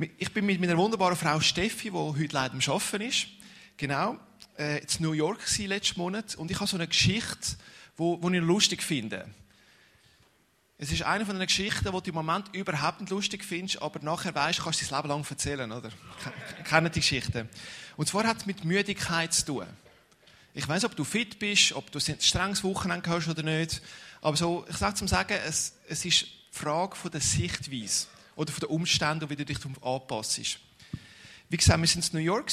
Ich bin mit meiner wunderbaren Frau Steffi, die heute leider am Arbeiten ist, genau, äh, in New York letzten Monat. Und ich habe so eine Geschichte, die, ich lustig finde. Es ist eine von den Geschichten, die du im Moment überhaupt nicht lustig findest, aber nachher weißt, kannst du das Leben lang erzählen, oder? Kennen die Geschichte. Und zwar hat es mit Müdigkeit zu tun. Ich weiß, ob du fit bist, ob du ein strenges Wochenende hast oder nicht. Aber so, ich sage zum Sagen, es, es ist die Frage von der Sichtweise oder von den Umständen, wie du dich anpasst. Wie gesagt, wir sind in New York.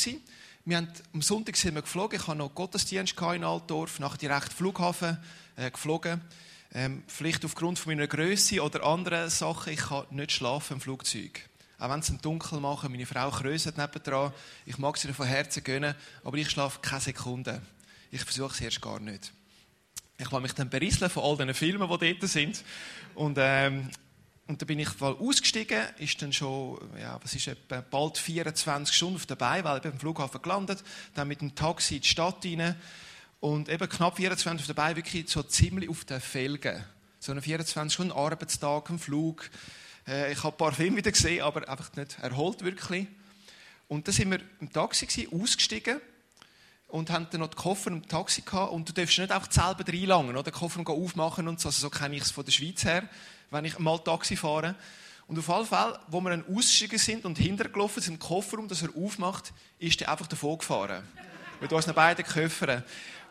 Wir haben, am Sonntag sind wir geflogen. Ich hatte noch Gottesdienst in Altdorf, nachher direkt Flughafen äh, geflogen. Ähm, vielleicht aufgrund von meiner Größe oder anderen Sachen, ich kann nicht schlafen im Flugzeug. Auch wenn es im Dunkel machen, meine Frau kröset nebendran. Ich mag sie von Herzen gönnen, aber ich schlafe keine Sekunde. Ich versuche es erst gar nicht. Ich lasse mich dann berieseln von all diesen Filmen, die dort sind. Und, ähm, und dann bin ich mal ausgestiegen, ist dann schon, ja, was ist etwa bald 24 Stunden dabei, weil ich am Flughafen gelandet, dann mit dem Taxi in die Stadt rein und eben knapp 24 auf dabei, wirklich so ziemlich auf den Felgen. So einen 24 Stunden Arbeitstag, ein Flug. Äh, ich habe ein paar Filme wieder gesehen, aber einfach nicht erholt wirklich. Und dann sind wir im Taxi gewesen, ausgestiegen und haben dann noch den Koffer im Taxi gehabt. Und du darfst nicht einfach selber reinlangen, oder? Den Koffer aufmachen und so. Also so kenne ich es von der Schweiz her, wenn ich mal Taxi fahre. Und auf alle Fälle, wo wir dann ausgestiegen sind und hintergelaufen sind, im Kofferraum, dass er aufmacht, ist er einfach davon gefahren. Mit unseren beiden Köffern.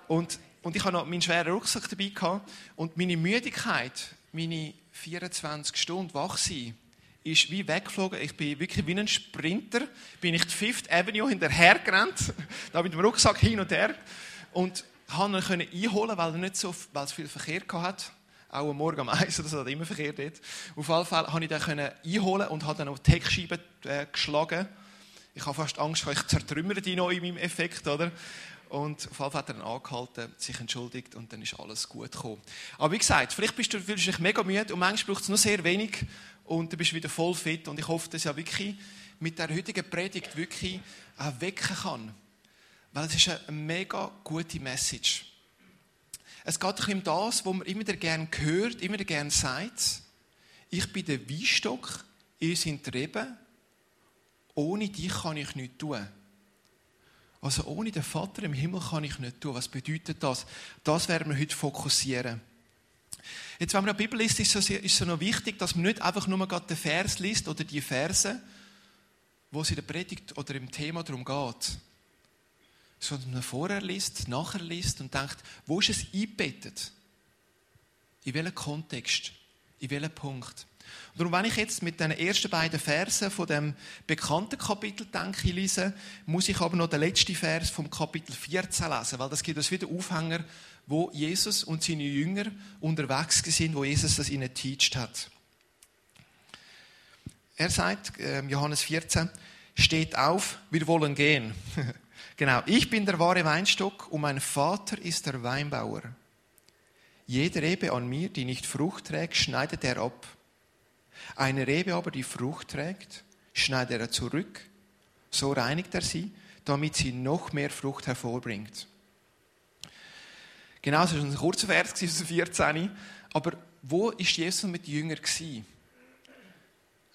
Und, und ich hatte noch meinen schweren Rucksack dabei gehabt. Und meine Müdigkeit, meine 24 Stunden wach sein, ist wie weggeflogen. Ich bin wirklich wie ein Sprinter, bin ich die Fifth Avenue hinterher gerannt, da mit dem Rucksack hin und her. Und konnte ihn einholen, weil er nicht so, weil es viel Verkehr hatte. Auch am Morgen am Eis oder so, hat immer Verkehr dort. Auf jeden Fall konnte ich den einholen und habe dann auf die Heckscheibe äh, geschlagen. Ich habe fast Angst, ich zertrümmere die noch in meinem Effekt, oder? Und auf jeden Fall hat er dann angehalten, sich entschuldigt und dann ist alles gut gekommen. Aber wie gesagt, vielleicht bist du, fühlst du dich mega müde und manchmal braucht es nur sehr wenig und du bist wieder voll fit. Und ich hoffe, dass ja wirklich mit der heutigen Predigt wirklich auch wecken kann. Weil es ist eine mega gute Message. Es geht um das, was man immer gerne hört, immer gerne sagt. Ich bin der Weinstock, ihr seid die Reben. Ohne dich kann ich nichts tun. Also ohne den Vater im Himmel kann ich nicht tun. Was bedeutet das? Das werden wir heute fokussieren. Jetzt, wenn man eine Bibel liest, ist es, ist es noch wichtig, dass man nicht einfach nur den Vers liest oder die Verse, wo es in der Predigt oder im Thema darum geht, sondern man vorher liest, nachher liest und denkt, wo ist es eingebettet? In welchem Kontext? In welchem Punkt? Und darum, wenn ich jetzt mit den ersten beiden Versen von dem bekannten Kapitel denke, lese, muss ich aber noch den letzten Vers vom Kapitel 14 lesen, weil das gibt uns wieder Aufhänger, wo Jesus und seine Jünger unterwegs sind, wo Jesus das ihnen teacht hat. Er sagt, äh, Johannes 14, steht auf, wir wollen gehen. genau, ich bin der wahre Weinstock und mein Vater ist der Weinbauer. Jede Rebe an mir, die nicht Frucht trägt, schneidet er ab eine Rebe aber, die Frucht trägt, schneidet er zurück, so reinigt er sie, damit sie noch mehr Frucht hervorbringt. Genau, das war ein kurzer Vers aus 14. Aber wo ist Jesus mit Jüngern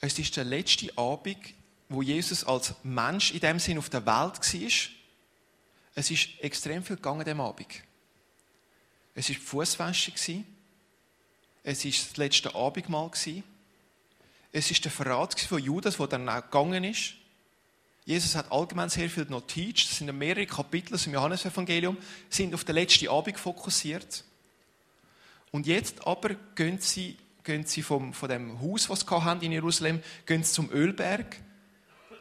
Es ist der letzte Abend, wo Jesus als Mensch in dem Sinn auf der Welt war. Es ist extrem viel gegangen dem Abend. Es war die Fußwäsche. Es war das letzte Abendmahl. Es ist der Verrat von Judas, der dann auch gegangen ist. Jesus hat allgemein sehr viel noch teach. Das sind mehrere Kapitel im Johannesevangelium, sind auf den letzten Abend fokussiert. Und jetzt aber gehen sie, gehen sie vom, von dem Haus, was sie in Jerusalem, gehen sie zum Ölberg,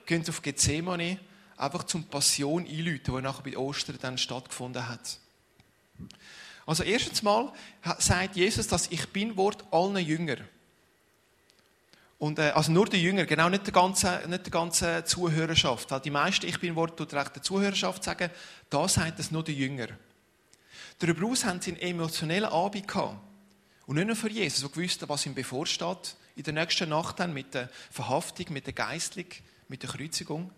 gehen sie auf Gethsemane, einfach zum Passion einläuten, die nachher bei Ostern dann stattgefunden hat. Also erstens mal sagt Jesus, dass ich bin Wort allen Jünger. Und, äh, also nur die Jünger, genau, nicht die ganze, nicht die ganze Zuhörerschaft. Weil die meisten, ich bin Wort, tut recht der Zuhörerschaft sagen, da sagt es nur die Jünger. Darüber aus haben sie einen emotionellen Abend gehabt. Und nicht nur für Jesus, der gewusst was ihm bevorsteht, in der nächsten Nacht dann mit der Verhaftung, mit der Geistlich, mit der Kreuzigung.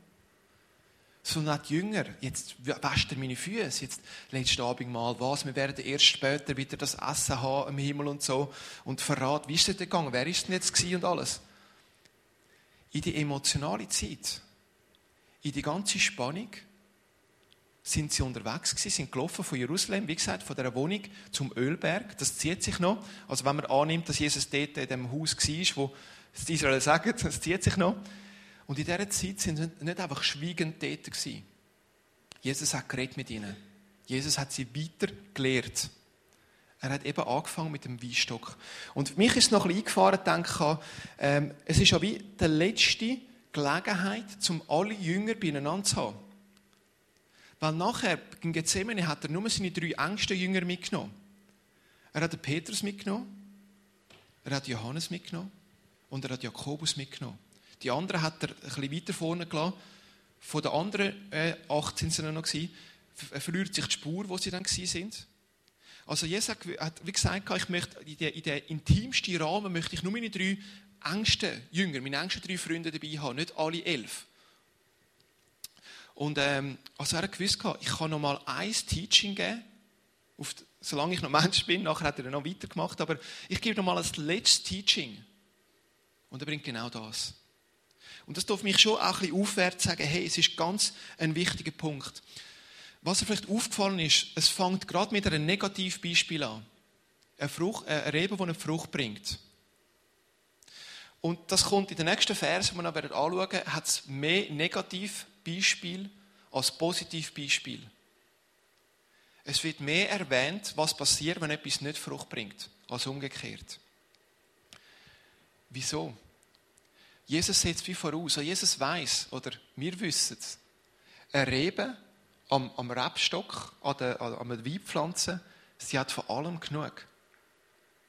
Sondern auch die Jünger, jetzt wäscht er meine Füße, jetzt letzten Abend mal was, wir werden erst später wieder das Essen haben im Himmel und so. Und verrat, wie ist es denn gegangen, wer ist denn jetzt und alles? in die emotionale Zeit, in die ganze Spannung, sind sie unterwegs gewesen, sind gelaufen von Jerusalem, wie gesagt, von der Wohnung zum Ölberg. Das zieht sich noch. Also wenn man annimmt, dass Jesus dort in dem Haus war, wo die Israel sagen, das zieht sich noch. Und in dieser Zeit sind sie nicht einfach schweigend dort gewesen. Jesus hat geredet mit ihnen. Jesus hat sie weiter gelehrt. Er hat eben angefangen mit dem Weinstock. Und mich ist noch ein bisschen eingefahren, denke ich, ähm, es ist ja wie die letzte Gelegenheit, um alle Jünger beieinander zu haben. Weil nachher, in Gethsemane, hat er nur seine drei engsten Jünger mitgenommen. Er hat Petrus mitgenommen, er hat Johannes mitgenommen und er hat Jakobus mitgenommen. Die anderen hat er bisschen weiter vorne gelassen. Von den anderen äh, acht sind sie noch gewesen. Er verliert sich die Spur, wo sie dann sind. Also Jesus hat, wie gesagt, ich möchte in den, in intimsten Rahmen möchte ich nur meine drei engsten Jünger, meine engsten drei Freunde dabei haben, nicht alle elf. Und ähm, also er hat gewusst, ich kann noch mal ein Teaching geben, auf, solange ich noch Mensch bin. Nachher hat er noch weitergemacht, aber ich gebe noch mal ein letztes Teaching. Und er bringt genau das. Und das darf mich schon auch ein bisschen aufwärts sagen, hey, es ist ganz ein wichtiger Punkt. Was er vielleicht aufgefallen ist, es fängt gerade mit einem Negativbeispiel an. Eine, Frucht, äh, eine Rebe, die eine Frucht bringt. Und das kommt in den nächsten Versen, die wir noch anschauen, hat es mehr Negativbeispiele als Positivbeispiel. Es wird mehr erwähnt, was passiert, wenn etwas nicht Frucht bringt, als umgekehrt. Wieso? Jesus setzt wie voraus. Jesus weiß oder wir wissen es. Eine Rebe am, am Rebstock, an der, an der Weinpflanze, sie hat von allem genug.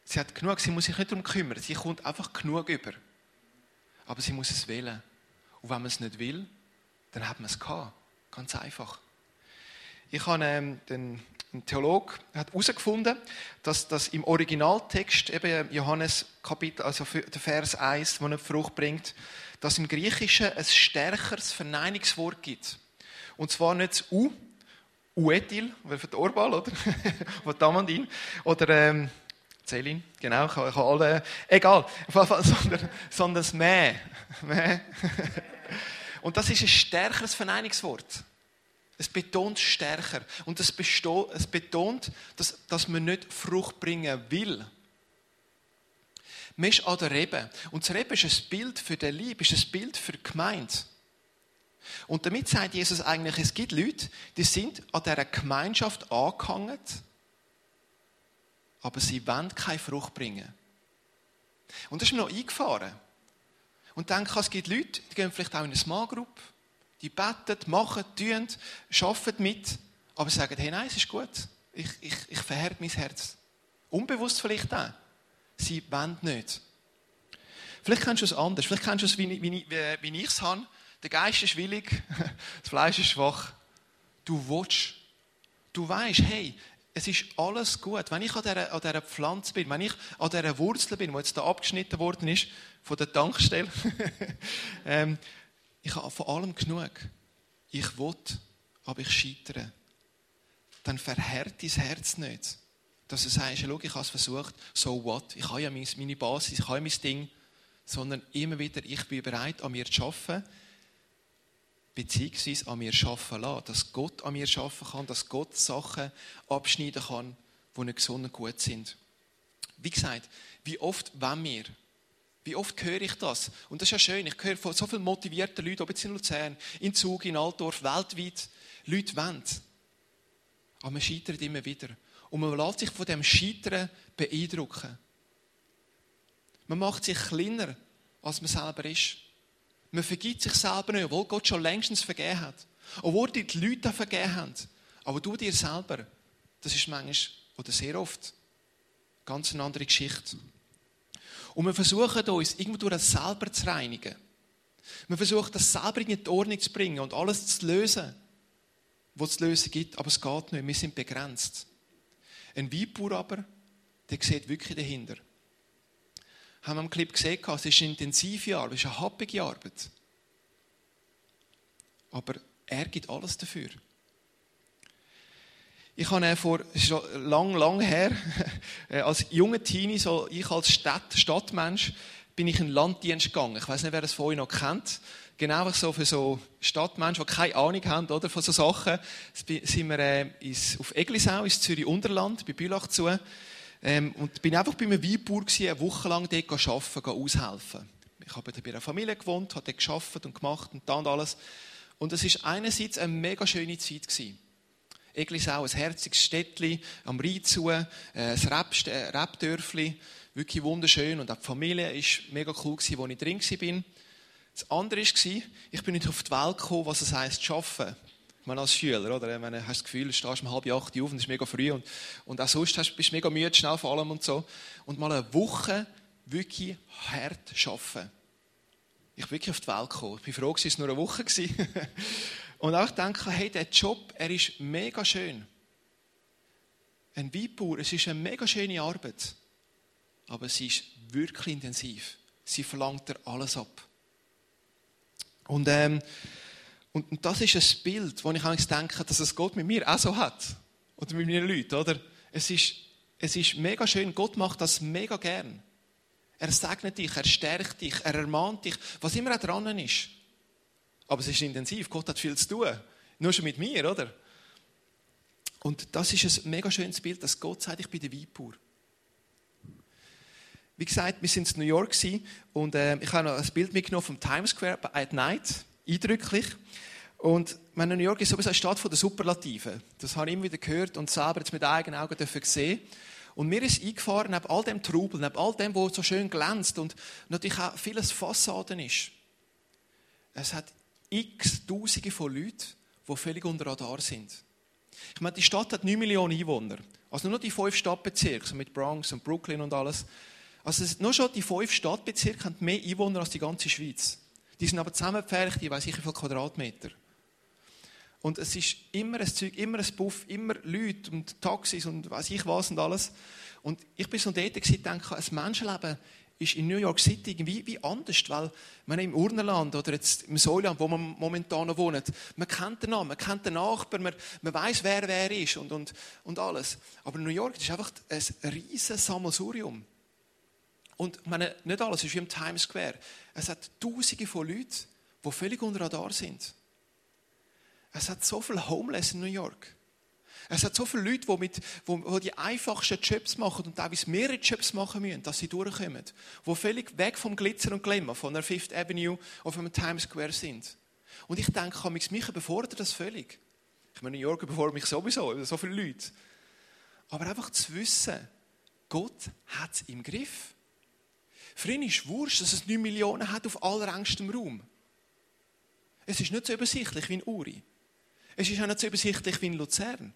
Sie hat genug, sie muss sich nicht darum kümmern. Sie kommt einfach genug über. Aber sie muss es wählen. Und wenn man es nicht will, dann hat man es gehabt. Ganz einfach. Ich habe ähm, den ein Theologe hat herausgefunden, dass das im Originaltext, eben Johannes Kapitel, also der Vers 1, der eine Frucht bringt, dass im Griechischen ein stärkeres Verneinungswort gibt. Und zwar nicht das U, Uetil, für den Orbal, oder? oder Tamandin, oder ähm, Zelin, genau, ich habe, alle, egal, sondern, sondern das Mä. Und das ist ein stärkeres Verneinungswort. Es betont stärker. Und es, es betont, dass, dass man nicht Frucht bringen will. Man ist an der Rebe. Und das Rebe ist ein Bild für den Lieb, ist ein Bild für die Gemeinde. Und damit sagt Jesus eigentlich, es gibt Leute, die sind an dieser Gemeinschaft angehangen, aber sie wollen keine Frucht bringen. Und das ist mir noch eingefahren. Und denke, es gibt Leute, die gehen vielleicht auch in eine Small Group, die beten, machen, tun, arbeiten mit, aber sagen, hey, nein, es ist gut. Ich, ich, ich verhärte mein Herz. Unbewusst vielleicht auch. Sie wollen nicht. Vielleicht kennst du es anders. Vielleicht kennst du es, wie, wie, wie ich es habe. Der Geist ist willig, das Fleisch ist schwach. Du willst. Du weißt, hey, es ist alles gut. Wenn ich an dieser, an dieser Pflanze bin, wenn ich an dieser Wurzel bin, die jetzt da abgeschnitten worden ist, von der Tankstelle, ähm, ich habe von allem genug. Ich will, aber ich scheitere. Dann verhärt dein Herz nicht. Dass du sagst, schau, ich habe es versucht, so what? Ich habe ja meine Basis, ich habe ja mein Ding. Sondern immer wieder, ich bin bereit, an mir zu arbeiten, beziehungsweise an mir arbeiten lassen. Dass Gott an mir arbeiten kann, dass Gott Sachen abschneiden kann, die nicht gesund und gut sind. Wie gesagt, wie oft wollen wir wie oft höre ich das? Und das ist ja schön. Ich höre von so vielen motivierten Leuten, ob jetzt in Luzern, in Zug, in Altdorf, weltweit, Leute wollen. Aber man scheitert immer wieder. Und man lässt sich von dem Scheitern beeindrucken. Man macht sich kleiner, als man selber ist. Man vergibt sich selber nicht, obwohl Gott schon längstens vergeben hat. Obwohl die Leute vergeben haben. Aber du dir selber, das ist manchmal, oder sehr oft, ganz eine andere Geschichte. Und wir versuchen uns irgendwo durch das selber zu reinigen. Wir versuchen das selber in die Ordnung zu bringen und alles zu lösen, was es zu lösen gibt, aber es geht nicht. Wir sind begrenzt. Ein Weinbauer aber, der sieht wirklich dahinter. Haben wir im Clip gesehen, es ist eine intensive Arbeit, es ist eine happige Arbeit. Aber er gibt alles dafür. Ich habe vor, schon lang, lang her, als junger Teenie, so ich als Stadt, Stadtmensch, bin ich in den Landdienst gegangen. Ich weiß nicht, wer das von euch noch kennt. Genau so für so Stadtmenschen, die keine Ahnung haben oder, von so Sachen, sind wir äh, ins, auf Eglisau, ins Zürich-Unterland, bei Bülach zu. Ähm, und bin einfach bei einem Weinbauer gewesen, eine Woche lang dort arbeiten, aushelfen. Ich habe bei einer Familie gewohnt, habe dort gearbeitet und gemacht und da und alles. Und es war einerseits eine mega schöne Zeit gewesen. Eglisau, ein herziges Städtchen am Rhein zu, äh, ein Rebdörfli, wirklich wunderschön. Und auch die Familie war mega cool, wo ich drin war. Das andere war, ich bin nicht auf die Welt gekommen, was es heisst, zu arbeiten. Ich meine, als Schüler, oder? Ich meine, hast das Gefühl, du stehst um halb acht auf und es ist mega früh und, und auch sonst hast, bist du mega müde, schnell vor allem und so. Und mal eine Woche wirklich hart arbeiten. Ich bin wirklich auf die Welt gekommen. Ich bin froh, dass es nur eine Woche war. und auch denken, hey, der Job, er ist mega schön. Ein Weinbauer, es ist eine mega schöne Arbeit. Aber sie ist wirklich intensiv. Sie verlangt dir alles ab. Und, ähm, und, und, das ist ein Bild, wo ich eigentlich denke, dass es Gott mit mir auch so hat. Oder mit meinen Leuten, oder? Es ist, es ist mega schön, Gott macht das mega gern. Er segnet dich, er stärkt dich, er ermahnt dich, was immer auch dran ist. Aber es ist intensiv, Gott hat viel zu tun. Nur schon mit mir, oder? Und das ist ein mega schönes Bild, dass Gott sagt, ich bin der Weinbauer. Wie gesagt, wir sind in New York und äh, ich habe noch ein Bild mitgenommen vom Times Square at Night. Eindrücklich. Und meine, New York ist sowieso eine Stadt der Superlative. Das habe ich immer wieder gehört und selber jetzt mit eigenen Augen gesehen. Und mir ist eingefahren, neben all dem Trubel, neben all dem, was so schön glänzt und natürlich auch vieles Fassaden ist. Es hat x Tausende von Leuten, die völlig unter Radar sind. Ich meine, die Stadt hat 9 Millionen Einwohner. Also nur die fünf Stadtbezirke, mit Bronx und Brooklyn und alles. Also nur schon die fünf Stadtbezirke haben mehr Einwohner als die ganze Schweiz. Die sind aber zusammengepfercht, ich weiß nicht wie viele Quadratmeter. Und es ist immer ein Zeug, immer ein Buff, immer Leute und Taxis und weiß ich was und alles. Und ich bin so dort und denke, ein Menschenleben ist in New York City irgendwie wie anders, weil man im Urnerland oder jetzt im Säuland, wo man momentan noch wohnt, man kennt den Namen, man kennt den Nachbarn, man, man weiß, wer wer ist und, und, und alles. Aber New York ist einfach ein riesiges Sammelsurium. Und meine, nicht alles ist wie im Times Square. Es hat Tausende von Leuten, die völlig unter Radar sind. Es hat so viele Homeless in New York. Es hat so viele Leute, die, mit, die, die einfachsten Jobs machen und teilweise mehrere Jobs machen müssen, dass sie durchkommen. Die völlig weg vom Glitzer und Glimmer, von der Fifth Avenue auf dem Times Square sind. Und ich denke, mich überfordert das völlig. Ich meine, New York überfordert mich sowieso, so viele Leute. Aber einfach zu wissen, Gott hat es im Griff. Für ihn ist wurscht, dass es 9 Millionen hat auf allerengstem Raum. Es ist nicht so übersichtlich wie in Uri. Es ist auch nicht so übersichtlich wie in Luzern.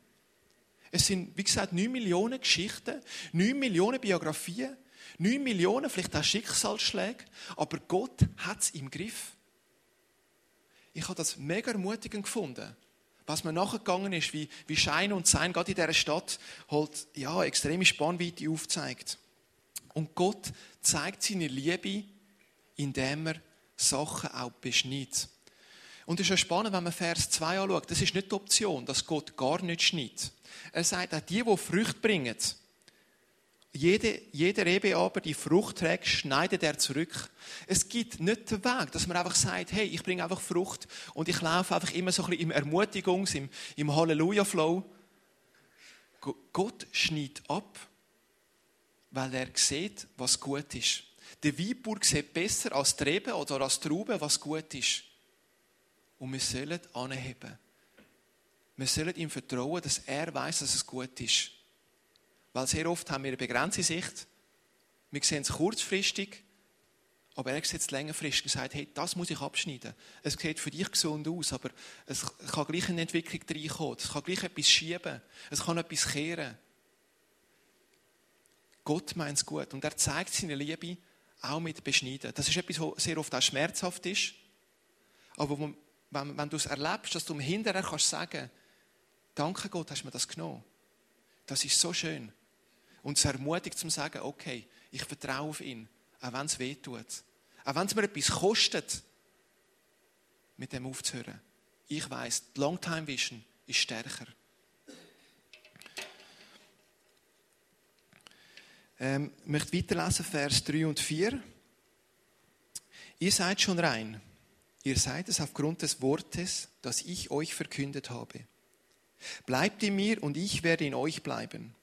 Es sind, wie gesagt, 9 Millionen Geschichten, 9 Millionen Biografien, 9 Millionen vielleicht auch Schicksalsschläge, aber Gott hat es im Griff. Ich habe das mega ermutigend gefunden, was mir nachgegangen ist, wie, wie Schein und Sein gerade in dieser Stadt halt, ja, extreme Spannweite aufzeigt. Und Gott zeigt seine Liebe, indem er Sachen auch beschneidet. Und es ist ja spannend, wenn man Vers 2 anschaut. Das ist nicht die Option, dass Gott gar nicht schneidet. Er sagt auch, die, die Früchte bringen, jede, jeder Rebe aber, die Frucht trägt, schneidet er zurück. Es gibt nicht den Weg, dass man einfach sagt, hey, ich bringe einfach Frucht und ich laufe einfach immer so ein bisschen im Ermutigungs-, im, im Halleluja-Flow. Gott schneidet ab weil er sieht, was gut ist. Der Weinbauer sieht besser als die Rebe oder als die Traube, was gut ist. Und wir sollen anheben. Wir sollen ihm vertrauen, dass er weiß, dass es gut ist. Weil sehr oft haben wir eine begrenzte Sicht. Wir sehen es kurzfristig, aber er sieht es längerfristig und sagt, hey, das muss ich abschneiden. Es sieht für dich gesund aus, aber es kann gleich eine Entwicklung reinkommen. Es kann gleich etwas schieben. Es kann etwas kehren. Gott meint es gut und er zeigt seine Liebe auch mit Beschneiden. Das ist etwas, was sehr oft auch schmerzhaft ist. Aber wenn, wenn du es erlebst, dass du hinterher kannst sagen, danke Gott, hast du mir das genommen. Das ist so schön. Und es ermutigt zum sagen, okay, ich vertraue auf ihn, auch wenn es weh tut. Auch wenn es mir etwas kostet, mit dem aufzuhören. Ich weiß, die Longtime Vision ist stärker. Ähm, ich möchte weiterlesen, Vers 3 und 4. Ihr seid schon rein. Ihr seid es aufgrund des Wortes, das ich euch verkündet habe. Bleibt in mir und ich werde in euch bleiben.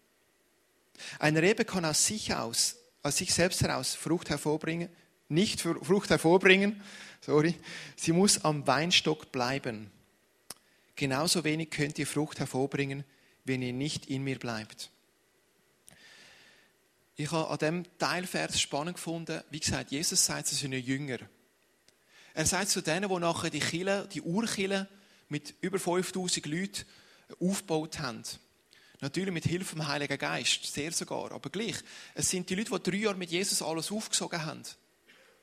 Eine Rebe kann aus sich aus, aus sich selbst heraus Frucht hervorbringen, nicht Frucht hervorbringen, sorry, sie muss am Weinstock bleiben. Genauso wenig könnt ihr Frucht hervorbringen, wenn ihr nicht in mir bleibt. Ich habe an diesem Teilvers spannend gefunden, wie gesagt, Jesus sagt zu seinen Jünger. Er sagt zu denen, die nachher die Kille, die Urkille mit über 5000 Leuten aufgebaut haben. Natürlich mit Hilfe vom Heiligen Geist, sehr sogar. Aber gleich, es sind die Leute, die drei Jahre mit Jesus alles aufgesogen haben,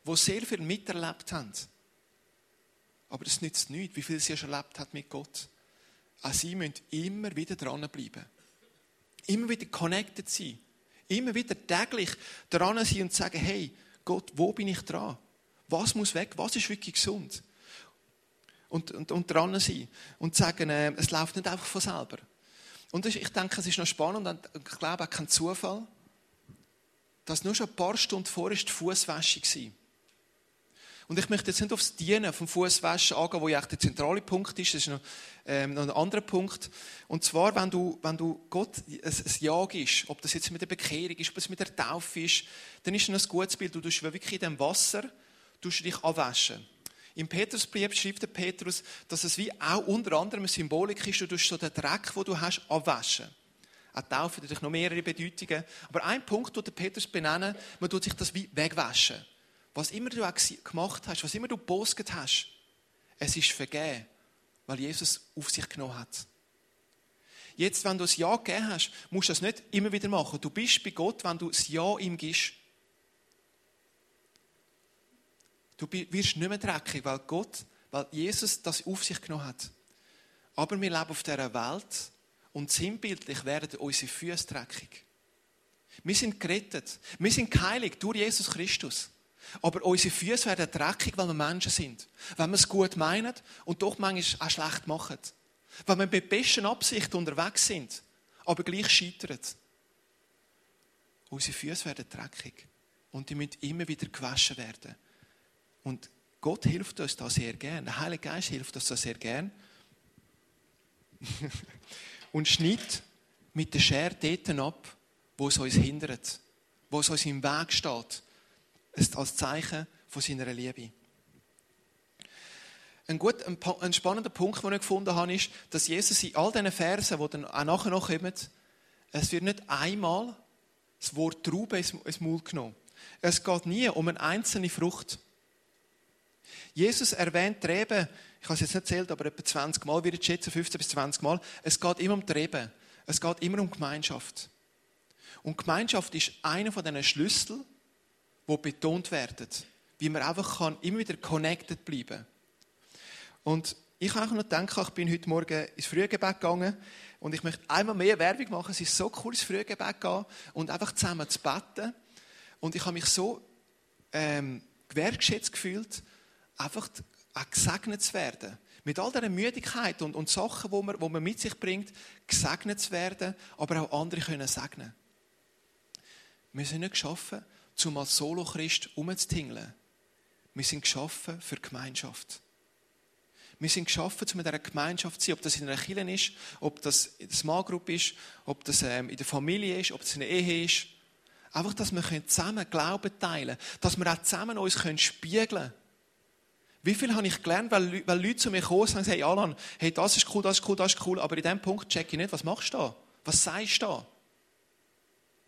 die sehr viel miterlebt haben. Aber das nützt nichts, wie viel sie schon erlebt hat mit Gott. Auch sie müssen immer wieder dranbleiben. Immer wieder connected sein. Immer wieder täglich dran sein und sagen, hey, Gott, wo bin ich dran? Was muss weg? Was ist wirklich gesund? Und, und, und dran sein. Und sagen, äh, es läuft nicht einfach von selber. Und ich denke, es ist noch spannend und ich glaube auch kein Zufall, dass nur schon ein paar Stunden vorher die Fußwäsche war. Und ich möchte jetzt nicht aufs Dienen vom Fußwaschen angehen, wo ja der zentrale Punkt ist. Das ist noch, ähm, noch ein anderer Punkt. Und zwar, wenn du, wenn du Gott ein, Ja gibst, ob das jetzt mit der Bekehrung ist, ob es mit der Taufe ist, dann ist das ein gutes Bild. Du tust wirklich in dem Wasser dich abwaschen. Im Petrusbrief schreibt der Petrus, dass es wie auch unter anderem eine Symbolik ist, du tust so den Dreck, den du hast, abwaschen. Auch Taufe natürlich noch mehrere Bedeutungen. Aber ein Punkt, den der Petrus benennen, man tut sich das wie wegwaschen. Was immer du auch gemacht hast, was immer du gepostet hast, es ist vergeben, weil Jesus auf sich genommen hat. Jetzt, wenn du das Ja gegeben hast, musst du das nicht immer wieder machen. Du bist bei Gott, wenn du das Ja ihm gibst. Du wirst nicht mehr dreckig, weil Gott, weil Jesus das auf sich genommen hat. Aber wir leben auf dieser Welt und sinnbildlich werden unsere Füße dreckig. Wir sind gerettet. Wir sind geheiligt durch Jesus Christus. Aber unsere Füße werden dreckig, weil wir Menschen sind. Wenn wir es gut meinen und doch manchmal auch schlecht machen. Wenn wir mit besten Absichten unterwegs sind, aber gleich scheitern. Unsere Füße werden dreckig. Und die müssen immer wieder gewaschen werden. Und Gott hilft uns da sehr gern. Der Heilige Geist hilft uns da sehr gern. und schneidet mit der Schere dort ab, wo es uns hindert, wo es uns im Weg steht, als Zeichen von seiner Liebe. Ein, gut, ein, spannender Punkt, den ich gefunden habe, ist, dass Jesus in all diesen Versen, die dann auch nachher noch kommen, es wird nicht einmal das Wort Traube ins Maul genommen. Es geht nie um eine einzelne Frucht. Jesus erwähnt die Rebe, ich habe es jetzt nicht erzählt, aber etwa 20 Mal, würde ich schätzen, 15 bis 20 Mal. Es geht immer um die Rebe. Es geht immer um Gemeinschaft. Und Gemeinschaft ist einer von diesen Schlüsseln, die betont werden. Wie man einfach kann, immer wieder connected bleiben Und ich habe auch noch gedacht, ich bin heute Morgen ins Frühgebet gegangen und ich möchte einmal mehr Werbung machen. Es ist so cool, ins Frühgebet zu gehen und einfach zusammen zu beten. Und ich habe mich so ähm, gewertschätzt gefühlt, einfach auch gesegnet zu werden. Mit all dieser Müdigkeit und, und Sachen, die man, die man mit sich bringt, gesegnet zu werden, aber auch andere können segnen. Wir sind nicht geschaffen, um als Solo-Christ umzutingeln. Wir sind geschaffen für Gemeinschaft. Wir sind geschaffen, um in dieser Gemeinschaft zu sein, ob das in einer Kirche ist, ob das in der Small Group ist, ob das ähm, in der Familie ist, ob das in der Ehe ist. Einfach, dass wir zusammen Glauben teilen können, dass wir auch zusammen uns spiegeln können. Wie viel habe ich gelernt, weil, weil Leute zu mir kommen und sagen, hey Alan, hey, das ist cool, das ist cool, das ist cool, aber in diesem Punkt check ich nicht, was machst du da? Was sagst du da?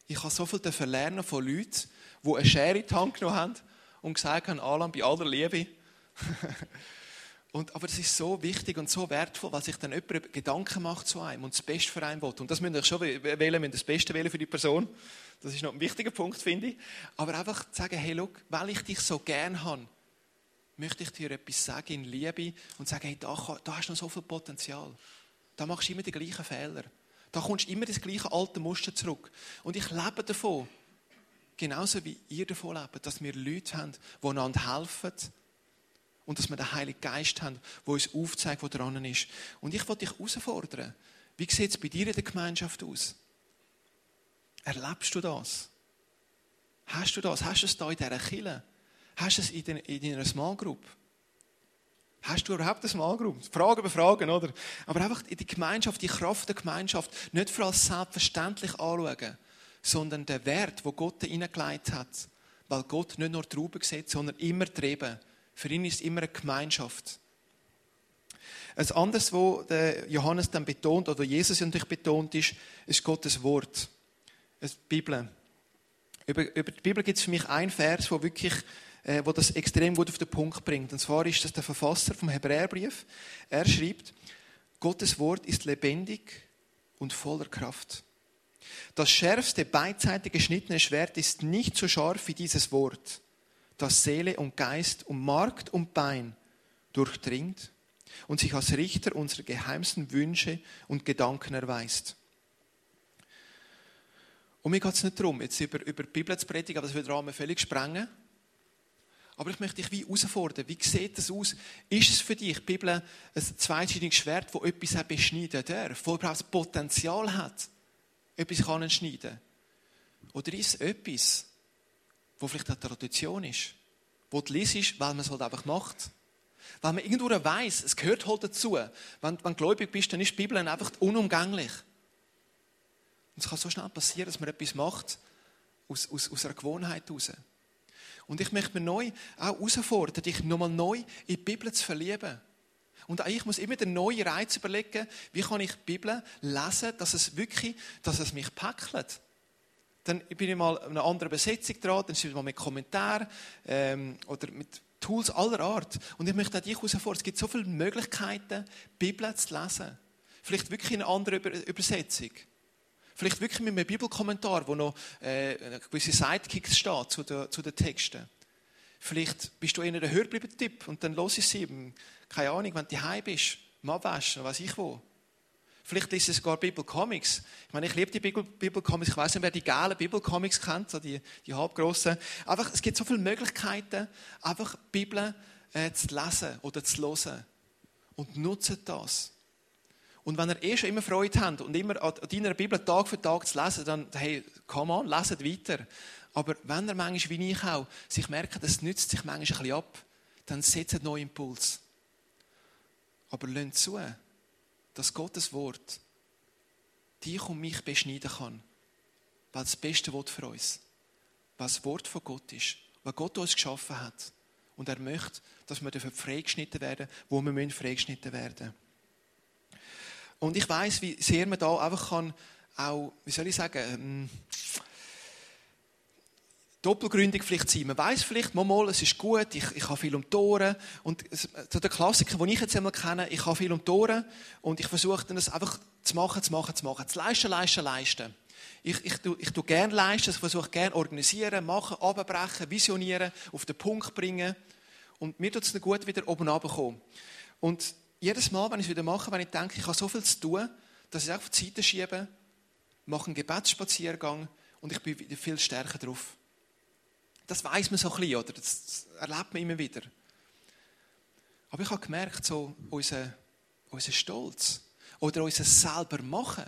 Ich habe so viel lernen von Leuten, die eine Schere in die Hand genommen haben und gesagt haben, Alan, bei aller Liebe. und, aber es ist so wichtig und so wertvoll, weil sich dann jemand Gedanken macht zu einem und das Beste für einen will. Und das müsst ihr schon wählen, müsst das Beste wählen für die Person. Das ist noch ein wichtiger Punkt, finde ich. Aber einfach zu sagen, hey, look, weil ich dich so gern habe, möchte ich dir etwas sagen in Liebe und sagen, hey, da, da hast du noch so viel Potenzial. Da machst du immer die gleichen Fehler. Da kommst du immer das gleiche alte Muster zurück. Und ich lebe davon, genauso wie ihr davon lebt, dass wir Leute haben, die einander helfen und dass wir den Heiligen Geist haben, der uns aufzeigt, wo dran ist. Und ich wollte dich herausfordern. Wie sieht es bei dir in der Gemeinschaft aus? Erlebst du das? Hast du das? Hast du es da in dieser Kille? Hast du es in, in deiner Small Group? Hast du überhaupt eine Small Group? Fragen befragen, oder? Aber einfach in die Gemeinschaft, die Kraft der Gemeinschaft nicht für als selbstverständlich anschauen, sondern den Wert, wo Gott hineingelegt hat. Weil Gott nicht nur Trauben sieht, sondern immer Treiben. Für ihn ist es immer eine Gemeinschaft. Ein anderes, wo Johannes dann betont, oder Jesus natürlich betont, ist, ist Gottes Wort. Die Bibel. Über, über die Bibel gibt es für mich einen Vers, wo wirklich äh, wo das extrem gut auf den Punkt bringt. Und zwar ist das der Verfasser vom Hebräerbrief. Er schreibt, Gottes Wort ist lebendig und voller Kraft. Das schärfste, beidseitig geschnittene Schwert ist nicht so scharf wie dieses Wort, das Seele und Geist und Markt und Bein durchdringt und sich als Richter unserer geheimsten Wünsche und Gedanken erweist. Und mir geht es nicht darum, jetzt über, über die Bibel zu predigen, aber das würde den Rahmen völlig sprengen. Aber ich möchte dich wie herausfordern. Wie sieht das aus? Ist es für dich, die Bibel, ein zweischneidiges Schwert, das etwas beschneiden darf, das überhaupt Potenzial hat, etwas kann entschneiden? Oder ist es etwas, wo vielleicht eine Tradition ist, wo du liest, weil man es halt einfach macht? Weil man irgendwo weiß, es gehört halt dazu. Wenn, wenn du gläubig bist, dann ist die Bibel einfach unumgänglich. Und es kann so schnell passieren, dass man etwas macht aus, aus, aus einer Gewohnheit heraus. Und ich möchte mir neu auch herausfordern, dich nochmal neu in die Bibel zu verlieben. Und ich muss immer den neuen Reiz überlegen, wie kann ich die Bibel lesen, dass es wirklich, dass es mich packelt. Dann bin ich mal in einer anderen Besetzung dran, dann schreibe ich mal mit Kommentaren ähm, oder mit Tools aller Art. Und ich möchte auch dich herausfordern, es gibt so viele Möglichkeiten, die Bibel zu lesen. Vielleicht wirklich in einer anderen Übersetzung. Vielleicht wirklich mit einem Bibelkommentar, wo noch äh, gewisse Sidekicks steht zu den, zu den Texten. Vielleicht bist du eher der Hörbleiben-Typ und dann los ich sie, keine Ahnung, wenn du heim bist, mal abwaschen, weiß ich wo. Vielleicht ist es sogar Bibelcomics. Ich meine, ich liebe die Bibelcomics. Ich weiß nicht, wer die geilen Bibelcomics kennt, so die, die halbgrossen. Einfach, es gibt so viele Möglichkeiten, einfach Bibel äh, zu lesen oder zu hören. Und nutze das. Und wenn ihr eh schon immer Freude habt und immer an deiner Bibel Tag für Tag zu lesen, dann, hey, come on, leset weiter. Aber wenn ihr manchmal, wie ich auch, sich merkt, das nützt sich manchmal ein bisschen ab, dann setzt einen neuen Impuls. Aber lasst zu, dass Gottes Wort dich und mich beschneiden kann. Weil das beste Wort für uns, weil das Wort von Gott ist, weil Gott uns geschaffen hat. Und er möchte, dass wir dafür freigeschnitten werden, wo wir freigeschnitten werden müssen. Und ich weiß, wie sehr man da einfach kann, auch, wie soll ich sagen, ähm, doppelgründig vielleicht sein. Man weiß vielleicht, mal, es ist gut, ich, ich habe viel um Ohren. Und so der Klassiker, den ich jetzt einmal kenne, ich habe viel um Ohren und ich versuche dann das einfach zu machen, zu machen, zu machen, zu leisten, leisten, leisten. Ich, ich, ich, ich tue gerne leisten, ich versuche gerne organisieren, machen, abbrechen, visionieren, auf den Punkt bringen. Und mir tut es dann gut wieder oben runterkommen. Und jedes Mal, wenn ich es wieder mache, wenn ich denke, ich habe so viel zu tun, dass ich einfach die Seite schiebe, mache einen Gebetsspaziergang und ich bin wieder viel stärker drauf. Das weiß man so ein bisschen, oder? Das erlebt man immer wieder. Aber ich habe gemerkt, so unser, unser Stolz oder unser selber machen,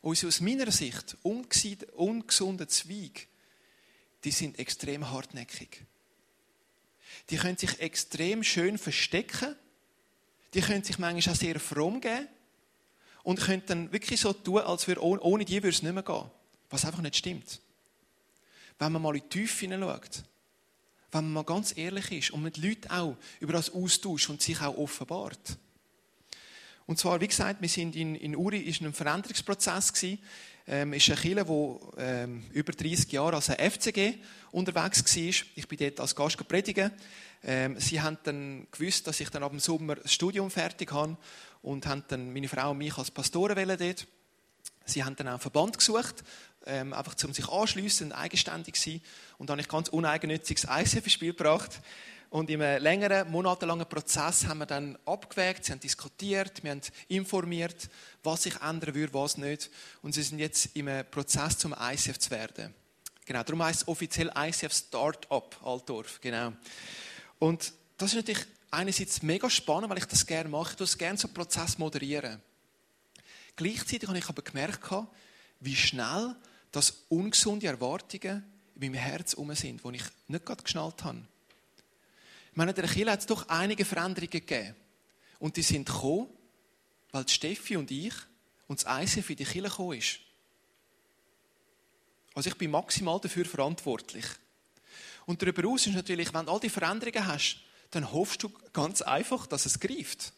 unsere aus meiner Sicht ungesunden Zweige, die sind extrem hartnäckig. Die können sich extrem schön verstecken die können sich manchmal auch sehr fromm geben und können dann wirklich so tun, als würde ohne die würde es nicht mehr gehen. Was einfach nicht stimmt. Wenn man mal in die Tiefe hineinschaut, wenn man mal ganz ehrlich ist und mit Leuten auch über das austauscht und sich auch offenbart. Und zwar, wie gesagt, wir sind in, in Uri, ist ein Veränderungsprozess gewesen. Ähm, ist eine Kirche, die ähm, über 30 Jahre als FCG unterwegs war. Ich bin dort als Gast predigen. Ähm, sie haben dann gewusst, dass ich dann ab dem Sommer das Studium fertig habe und haben dann meine Frau und mich als Pastoren dort. Sie haben dann auch einen Verband gesucht, ähm, einfach um sich anschliessen, eigenständig zu sein. Und dann habe ich ganz uneigennütziges ICF ins Spiel gebracht. Und in einem längeren, monatelangen Prozess haben wir dann abgewägt, sie haben diskutiert, wir haben informiert, was sich ändern würde, was nicht. Und sie sind jetzt im Prozess, zum ICF zu werden. Genau, darum heißt es offiziell ICF Startup Altdorf. Genau. Und das ist natürlich einerseits mega spannend, weil ich das gerne mache. Ich tue gerne so einen Prozess moderieren. Gleichzeitig habe ich aber gemerkt, wie schnell das ungesunde Erwartungen in meinem Herz herum sind, die ich nicht gerade geschnallt habe. Ich meine, in der Kirche hat es doch einige Veränderungen gegeben. Und die sind gekommen, weil Steffi und ich und das ICF in die Kirche gekommen ist. Also ich bin maximal dafür verantwortlich. Und darüber hinaus ist natürlich, wenn du all die Veränderungen hast, dann hoffst du ganz einfach, dass es greift.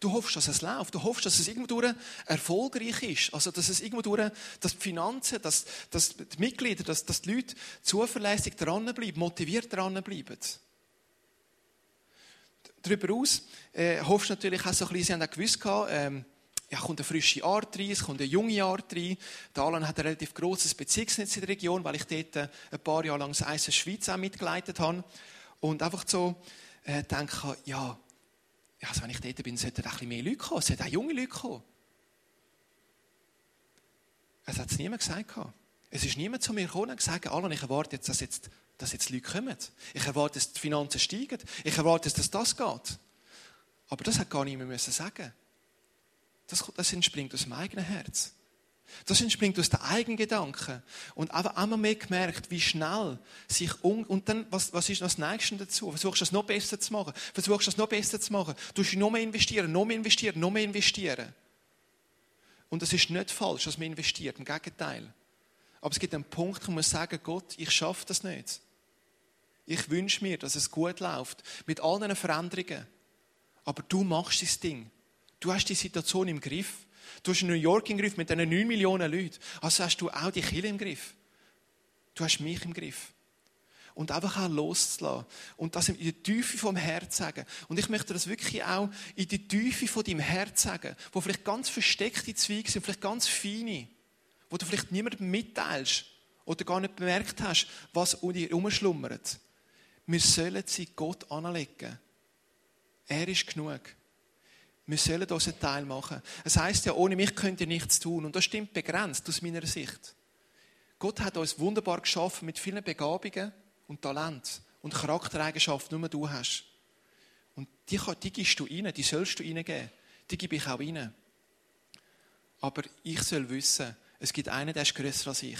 Du hoffst, dass es läuft. Du hoffst, dass es irgendwo erfolgreich ist. Also, dass es irgendwo dass die Finanzen, dass, dass die Mitglieder, dass, dass die Leute zuverlässig dranbleiben, motiviert dranbleiben. Darüber hinaus äh, hoffst du natürlich auch so ein bisschen, sie haben auch gewusst, ähm, ja, kommt eine frische Art rein, es kommt eine junge Art rein. Der Alan hat ein relativ grosses Beziehungsnetz in der Region, weil ich dort äh, ein paar Jahre lang das Eisen Schweiz auch mitgeleitet habe. Und einfach so äh, denke, ja, also wenn ich dort bin, sollten ein bisschen mehr Leute kommen, es sollten auch junge Leute kommen. Es hat es niemand gesagt. Es ist niemand zu mir gekommen und gesagt, Alan, ich erwarte jetzt, dass jetzt, dass jetzt Leute kommen. Ich erwarte, dass die Finanzen steigen. Ich erwarte, dass das geht. Aber das hat gar niemand müssen sagen. Das, das entspringt aus dem eigenen Herz. Das entspringt aus den eigenen Gedanken. Und aber einmal mehr gemerkt, wie schnell sich um, und dann, was, was ist das Nächste dazu? Versuchst du das noch besser zu machen? Versuchst du das noch besser zu machen? Du musst noch mehr investieren, noch mehr investieren, noch mehr investieren. Und das ist nicht falsch, dass man investiert. Im Gegenteil. Aber es gibt einen Punkt, wo man sagen, Gott, ich schaffe das nicht. Ich wünsche mir, dass es gut läuft. Mit all diesen Veränderungen. Aber du machst das Ding. Du hast die Situation im Griff. Du hast New York im Griff mit diesen 9 Millionen Leuten. Also hast du auch die Kirche im Griff. Du hast mich im Griff. Und einfach auch loszulassen. Und das in die Tiefe vom Herz sagen. Und ich möchte das wirklich auch in die Tiefe von deinem Herz sagen. Wo vielleicht ganz versteckte Zweige sind, vielleicht ganz feine. Wo du vielleicht niemandem mitteilst. Oder gar nicht bemerkt hast, was um dich herumschlummert. Wir sollen sie Gott anlegen. Er ist genug. Wir sollen unseren Teil machen. Es heißt ja, ohne mich könnt ihr nichts tun. Und das stimmt begrenzt aus meiner Sicht. Gott hat uns wunderbar geschaffen mit vielen Begabungen und Talent und Charaktereigenschaften, nur du hast. Und die, die gibst du rein, die sollst du reingeben. Die gebe ich auch rein. Aber ich soll wissen, es gibt einen, der ist größer als ich.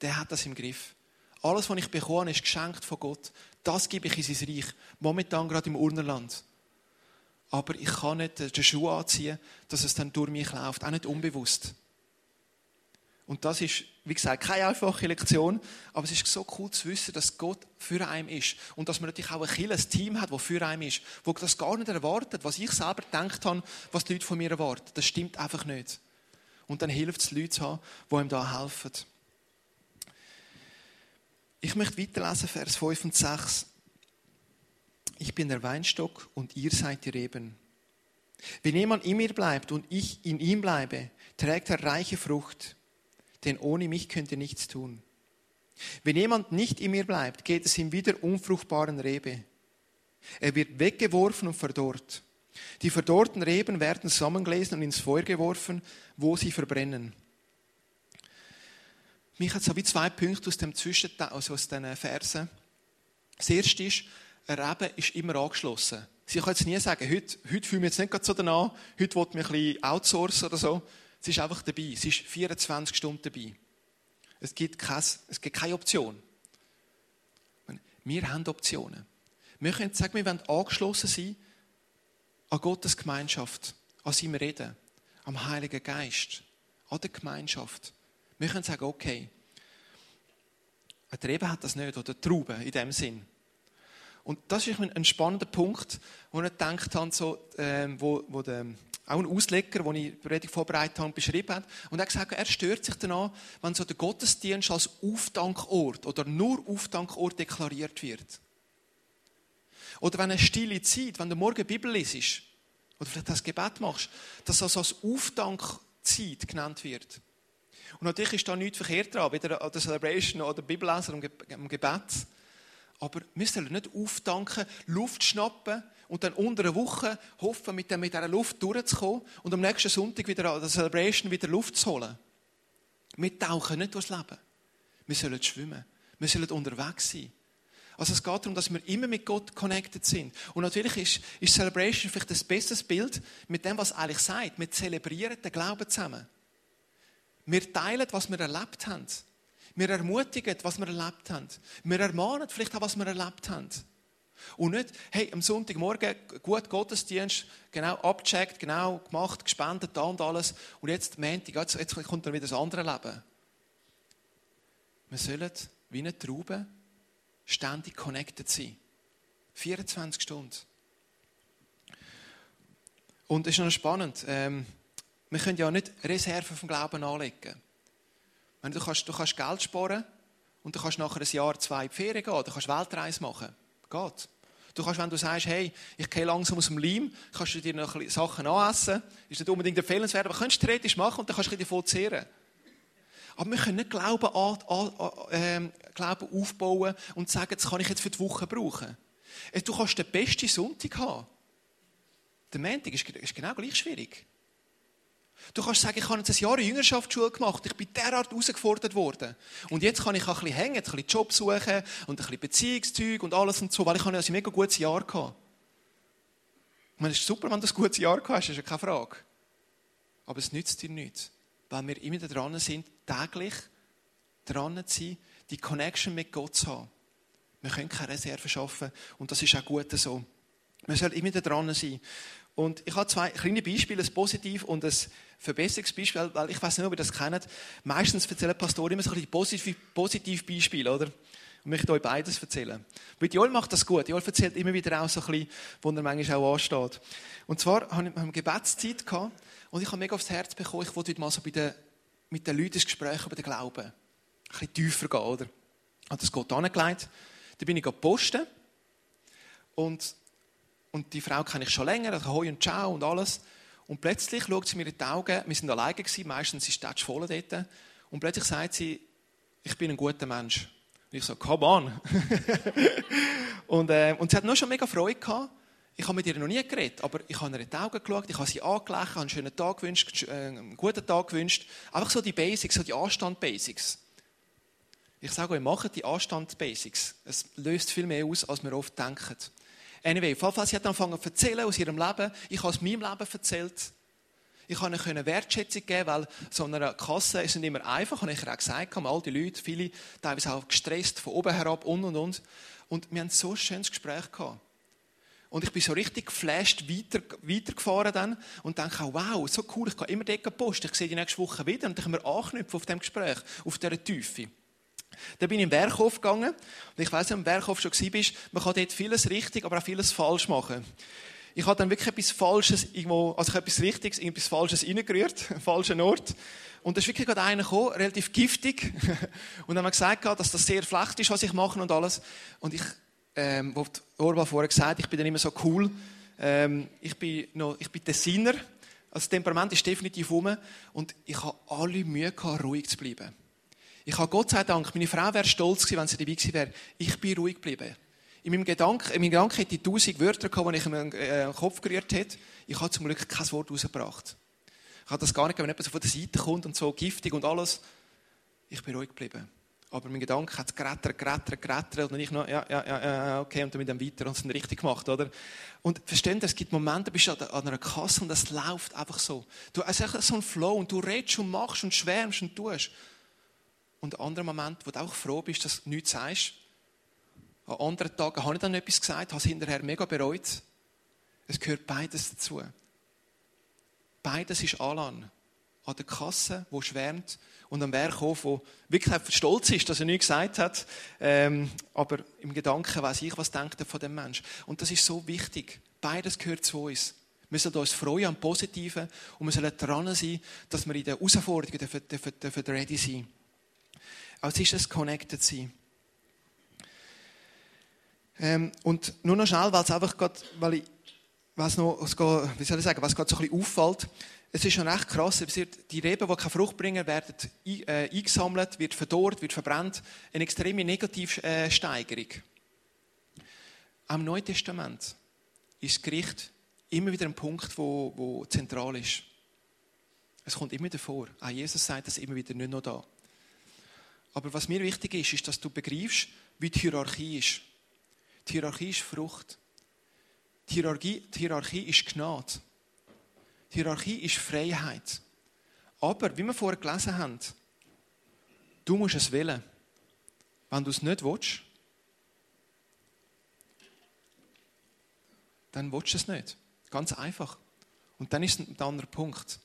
Der hat das im Griff. Alles, was ich bekomme, ist geschenkt von Gott. Das gebe ich in sein Reich. Momentan gerade im Urnerland aber ich kann nicht den Schuh anziehen, dass es dann durch mich läuft, auch nicht unbewusst. Und das ist, wie gesagt, keine einfache Lektion, aber es ist so cool zu wissen, dass Gott für einen ist. Und dass man natürlich auch ein ein Team hat, das für einen ist, wo das gar nicht erwartet, was ich selber gedacht habe, was die Leute von mir erwarten. Das stimmt einfach nicht. Und dann hilft es, Leute zu haben, die ihm da helfen. Ich möchte weiterlesen, Vers 5 und 6 ich bin der Weinstock und ihr seid die Reben. Wenn jemand in mir bleibt und ich in ihm bleibe, trägt er reiche Frucht, denn ohne mich könnt ihr nichts tun. Wenn jemand nicht in mir bleibt, geht es ihm wieder unfruchtbaren Rebe. Er wird weggeworfen und verdorrt. Die verdorrten Reben werden zusammengelesen und ins Feuer geworfen, wo sie verbrennen. Mich hat so wie zwei Punkte aus dem Zwischenteil, also aus den Versen. Das erste ist, ein Reben ist immer angeschlossen. Sie kann jetzt nie sagen, heute, heute fühle ich mich jetzt nicht so danach, heute will ich mich ein bisschen outsourcen oder so. Sie ist einfach dabei. Sie ist 24 Stunden dabei. Es gibt, kein, es gibt keine Option. Wir haben Optionen. Wir können sagen, wir wollen angeschlossen sein an Gottes Gemeinschaft, an seinem Reden, am Heiligen Geist, an der Gemeinschaft. Wir können sagen, okay, ein Rebe hat das nicht, oder Traube in dem Sinn. Und das ist ein spannender Punkt, wo ich gedacht habe, so, ähm, wo, wo der, auch ein Ausleger, den ich die Predigt vorbereitet habe, beschrieben hat. Und er hat gesagt, er stört sich danach, wenn so der Gottesdienst als Aufdankort oder nur Aufdankort deklariert wird. Oder wenn eine stille Zeit, wenn du morgen Bibel liest, oder vielleicht das Gebet machst, dass das als Aufdankzeit genannt wird. Und natürlich ist da nichts verkehrt dran, weder an der Celebration oder Bibellesen am Gebet. Aber wir sollen nicht auftanken, Luft schnappen und dann unter einer Woche hoffen, mit, dieser Luft durchzukommen und am nächsten Sonntag wieder an der Celebration wieder Luft zu holen. Wir tauchen nicht durchs Leben. Wir sollen schwimmen. Wir sollen unterwegs sein. Also es geht darum, dass wir immer mit Gott connected sind. Und natürlich ist, ist Celebration vielleicht das beste Bild mit dem, was eigentlich sagt. Wir zelebrieren den Glauben zusammen. Wir teilen, was wir erlebt haben. Wir ermutigen, was wir erlebt haben. Wir ermahnen vielleicht auch, was wir erlebt haben. Und nicht, hey, am Sonntagmorgen gut Gottesdienst, genau abgecheckt, genau gemacht, gespendet, da und alles. Und jetzt Montag, jetzt, jetzt kommt dann wieder das andere Leben. Wir sollen wie eine Traube ständig connected sein. 24 Stunden. Und es ist noch spannend. Ähm, wir können ja nicht Reserven vom Glauben anlegen. Wenn du, kannst, du kannst Geld sparen und du kannst nachher ein Jahr, zwei in Ferien gehen, du kannst Weltreise machen. Geht. Du kannst, wenn du sagst, hey, ich gehe langsam aus dem Leim, kannst du dir noch Sachen anessen. Ist nicht unbedingt empfehlenswert, aber kannst du theoretisch machen und dann kannst du davon zehren. Aber wir können nicht Glauben, an, an, äh, Glauben aufbauen und sagen, das kann ich jetzt für die Woche brauchen. Äh, du kannst den besten Sonntag haben. Der Montag ist, ist genau gleich schwierig. Du kannst sagen, ich habe jetzt ein Jahr Jüngerschaftsschule gemacht, ich bin derart herausgefordert worden. Und jetzt kann ich auch ein bisschen hängen, ein bisschen Job suchen und ein bisschen Beziehungszeug und alles und so, weil ich habe ein mega gutes Jahr meine, es ist super, wenn du ein gutes Jahr gehabt hast, ist ja keine Frage. Aber es nützt dir nichts, weil wir immer dran sind, täglich dran zu sein, die Connection mit Gott zu haben. Wir können keine Reserve schaffen und das ist auch gut so. Wir sollen immer dran sein. Und ich habe zwei kleine Beispiele, ein positiv und ein Verbesserungsbeispiel, weil ich weiß nicht, ob ihr das kennt. Meistens erzählen Pastoren immer so ein bisschen positiv, Beispiele, oder? Und ich möchte euch beides erzählen. Weil Joel macht das gut. Joel erzählt immer wieder auch so ein bisschen, wo er manchmal auch ansteht. Und zwar haben wir Gebetszeit gehabt und ich habe mega aufs Herz bekommen, ich wollte heute mal so bei den, mit den Leuten ein Gespräch über den Glauben. Ein bisschen tiefer gehen, oder? Habe das Gott angelegt. Dann bin ich posten und und die Frau kenne ich schon länger, also Hoi und Ciao und alles. Und plötzlich schaut sie mir in die Augen, wir sind alleine gewesen, meistens ist die voll dort. Und plötzlich sagt sie, ich bin ein guter Mensch. Und ich so, come on. und, äh, und sie hat nur schon mega Freude gehabt. Ich habe mit ihr noch nie geredet, aber ich habe ihr in die Augen geschaut, ich habe sie angelächelt, einen schönen Tag gewünscht, äh, einen guten Tag gewünscht. Einfach so die Basics, so die Anstand-Basics. Ich sage euch, macht die Anstand-Basics. Es löst viel mehr aus, als wir oft denken. Anyway, falls sie hat angefangen zu erzählen aus ihrem Leben. Ich habe aus meinem Leben erzählt. Ich konnte ihnen Wertschätzung geben, weil so eine Kasse ist nicht immer einfach, habe ich ihr auch gesagt, all die Leute, viele, teilweise auch gestresst, von oben herab und und und. Und wir haben so ein schönes Gespräch gehabt. Und ich bin so richtig geflasht weiter, weitergefahren dann und denke wow, so cool, ich kann immer dort posten, ich sehe die nächste Woche wieder und dann können wir anknüpfen auf dem Gespräch, auf dieser Tiefe. Dann bin ich im Werkhof gegangen. Und ich weiss, wenn du im Werkhof schon bist, man kann dort vieles richtig, aber auch vieles falsch machen. Ich habe dann wirklich etwas Falsches irgendwo, also ich habe etwas Richtiges, etwas Falsches reingerührt, einen falschen Ort. Und da ist wirklich gerade einer gekommen, relativ giftig. Und dann haben wir gesagt, dass das sehr schlecht ist, was ich mache und alles. Und ich, ähm, wo Orba vorher gesagt, ich bin dann immer so cool. Ähm, ich bin noch, ich bin Tessiner. Also das Temperament ist definitiv rum. Und ich habe alle Mühe gehabt, ruhig zu bleiben. Ich habe Gott sei Dank, meine Frau wäre stolz gewesen, wenn sie dabei gewesen wäre. Ich bin ruhig geblieben. In meinem Gedanken, in meinem Gedanken hätte ich tausend Wörter gehabt, die ich in äh, den Kopf gerührt hätte. Ich habe zum Glück kein Wort rausgebracht. Ich habe das gar nicht, wenn jemand so von der Seite kommt und so giftig und alles. Ich bin ruhig geblieben. Aber mein Gedanke hat gerättert, gerättert, gerättert und ich noch, ja, ja, ja, okay, und dann mit dem weiter und es dann richtig gemacht, oder? Und verstehen es gibt Momente, bist du an einer Kasse und es läuft einfach so. Du hast einfach so einen Flow und du redest und machst und schwärmst und tust. Und ein anderer Moment, wo du auch froh bist, dass du nichts sagst. An anderen Tagen habe ich dann etwas gesagt, habe es hinterher mega bereut. Es gehört beides dazu. Beides ist Alan. An der Kasse, wo schwärmt, und am Werkhof, wo wirklich stolz ist, dass er nichts gesagt hat. Ähm, aber im Gedanken weiß ich, was denkt er von dem Mensch. Und das ist so wichtig. Beides gehört zu uns. Wir sollen uns freuen am Positiven und wir sollen dran sein, dass wir in den Herausforderungen dürfen, dürfen, dürfen ready sein als ist es connected sein. Ähm, und nur noch schnell, weil es einfach gerade, weil ich, was noch, wie soll ich sagen, was gerade so ein bisschen auffällt, es ist schon recht krass, die Reben, die keine Frucht bringen, werden äh, eingesammelt, wird verdorrt, wird verbrannt. Eine extreme Negativsteigerung. Auch im Neuen Testament ist das Gericht immer wieder ein Punkt, wo, wo zentral ist. Es kommt immer wieder vor. Auch Jesus sagt das immer wieder, nicht nur da. Aber was mir wichtig ist, ist, dass du begreifst, wie die Hierarchie ist. Die Hierarchie ist Frucht. Die Hierarchie, die Hierarchie ist Gnade. Die Hierarchie ist Freiheit. Aber, wie wir vorher gelesen haben, Du musst es wählen. Wenn du es nicht willst, dann willst du es nicht. Ganz einfach. Und dann ist ein anderer Punkt.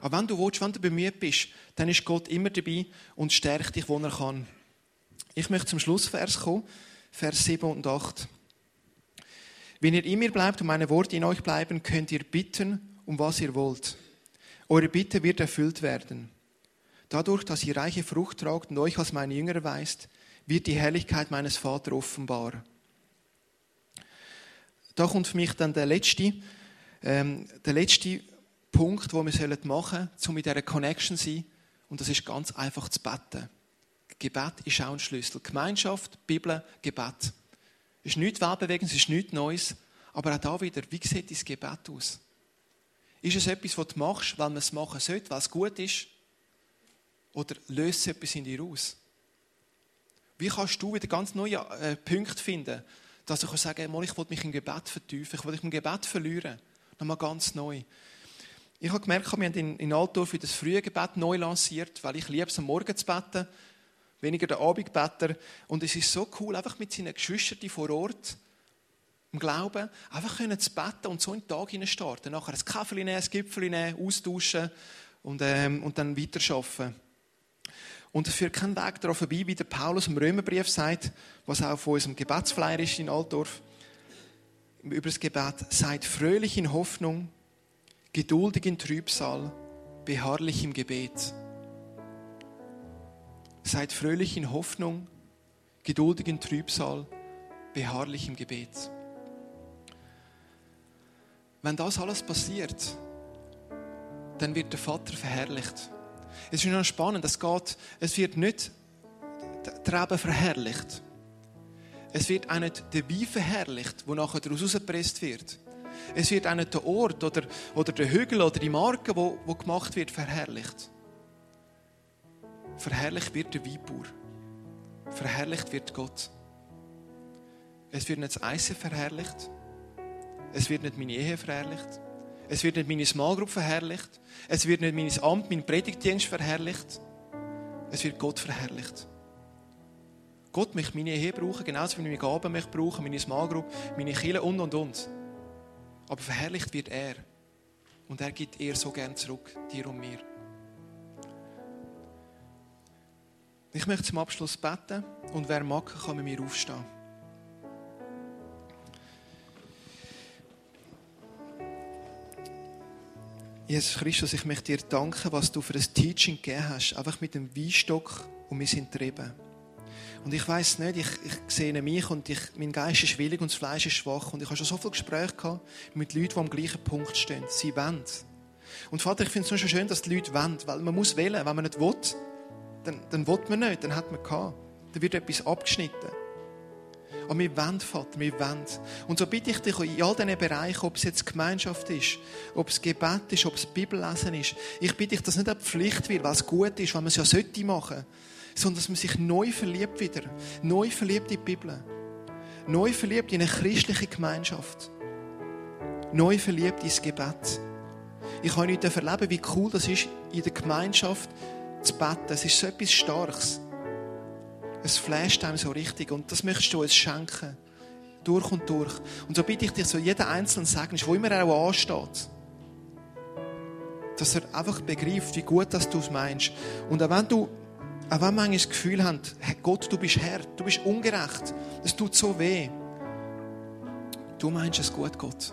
Aber wenn du willst, wenn du bemüht bist, dann ist Gott immer dabei und stärkt dich, wo er kann. Ich möchte zum Schlussvers kommen, Vers 7 und 8. Wenn ihr in mir bleibt und meine Worte in euch bleiben, könnt ihr bitten, um was ihr wollt. Eure Bitte wird erfüllt werden. Dadurch, dass ihr reiche Frucht tragt und euch als meine Jünger weist, wird die Herrlichkeit meines Vaters offenbar. Da kommt für mich dann der letzte, ähm, der letzte Punkt, den wir machen sollen, um mit dieser Connection zu sein. Und das ist ganz einfach zu beten. Gebet ist auch ein Schlüssel. Gemeinschaft, Bibel, Gebet. Es ist nichts weltbewegendes, es ist nichts Neues. Aber auch da wieder, wie sieht dein Gebet aus? Ist es etwas, was du machst, weil man es machen sollte, weil es gut ist? Oder löst es etwas in dir aus? Wie kannst du wieder ganz neue äh, Punkte finden, dass du sagen kannst, ich will mich im Gebet vertiefen, ich will mich im Gebet verlieren. Nochmal ganz neu. Ich habe gemerkt, wir haben in, Altdorf das frühe Gebet neu lanciert, weil ich liebe es, am Morgen zu beten, weniger der Abendbetter. Und es ist so cool, einfach mit seinen Geschwistern vor Ort, im Glauben, einfach können zu beten und so in den Tag starten. Nachher ein Kaffee nehmen, ein Gipfel nehmen, austauschen und, ähm, und dann weiterarbeiten. Und es führt kein Weg daran vorbei, wie der Paulus im Römerbrief sagt, was auch von unserem Gebetsflyer ist in Altdorf, über das Gebet, seid fröhlich in Hoffnung, geduldig in Trübsal, beharrlich im Gebet. Seid fröhlich in Hoffnung, geduldig in Trübsal, beharrlich im Gebet. Wenn das alles passiert, dann wird der Vater verherrlicht. Es ist noch spannend, es geht, es wird nicht der Reben verherrlicht. Es wird auch nicht der Wein verherrlicht, wo nachher daraus rausgepresst wird. Es wird auch nicht der Ort oder, oder der Hügel oder die Marke, wo, wo gemacht wird, verherrlicht. Verherrlicht wird der Weinbauer. Verherrlicht wird Gott. Es wird nicht das Eisen verherrlicht. Es wird nicht meine Ehe verherrlicht. Es wird nicht meine Small Group verherrlicht. Es wird nicht mein Amt, mein Predigtdienst verherrlicht. Es wird Gott verherrlicht. Gott möchte meine Ehe brauchen, genauso wie meine Gaben möchte brauchen, meine Small Group, meine Kinder und und und. Aber verherrlicht wird er. Und er gibt er so gern zurück, dir und mir. Ich möchte zum Abschluss beten und wer mag, kann mit mir aufstehen. Jesus Christus, ich möchte dir danken, was du für ein Teaching gegeben hast, einfach mit dem Weinstock und wir sind treiben. Und ich weiß nicht, ich, ich sehe mich und ich, mein Geist ist willig und das Fleisch ist schwach. Und ich habe schon so viele Gespräche gehabt mit Leuten, die am gleichen Punkt stehen. Sie wollen. Und Vater, ich finde es so schön, dass die Leute wollen, weil man muss wählen. Wenn man nicht will, dann, dann will man nicht, dann hat man gehabt. Dann wird etwas abgeschnitten. Aber wir wollen, Vater, wir wollen. Und so bitte ich dich in all diesen Bereichen, ob es jetzt Gemeinschaft ist, ob es Gebet ist, ob es Bibellesen ist, ich bitte dich, dass nicht eine Pflicht wird, was gut ist, weil man es ja sollte machen, sondern dass man sich neu verliebt wieder, neu verliebt in die Bibel, neu verliebt in eine christliche Gemeinschaft, neu verliebt ins Gebet. Ich kann nicht erleben, wie cool das ist, in der Gemeinschaft zu beten. Es ist so etwas Starkes. Es flasht einem so richtig und das möchtest du uns schenken. Durch und durch. Und so bitte ich dich, so jeder einzelne Segen wo immer er auch ansteht, dass er einfach begreift, wie gut das du es meinst. Und auch wenn du, auch wenn manchmal das Gefühl hast, Gott, du bist hart, du bist ungerecht, das tut so weh. Du meinst es gut, Gott.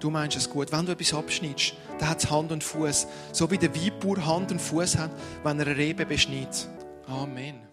Du meinst es gut. Wenn du etwas abschneidest, dann hat es Hand und Fuß. So wie der Weinbauer Hand und Fuß hat, wenn er eine Rebe beschneidet. Amen.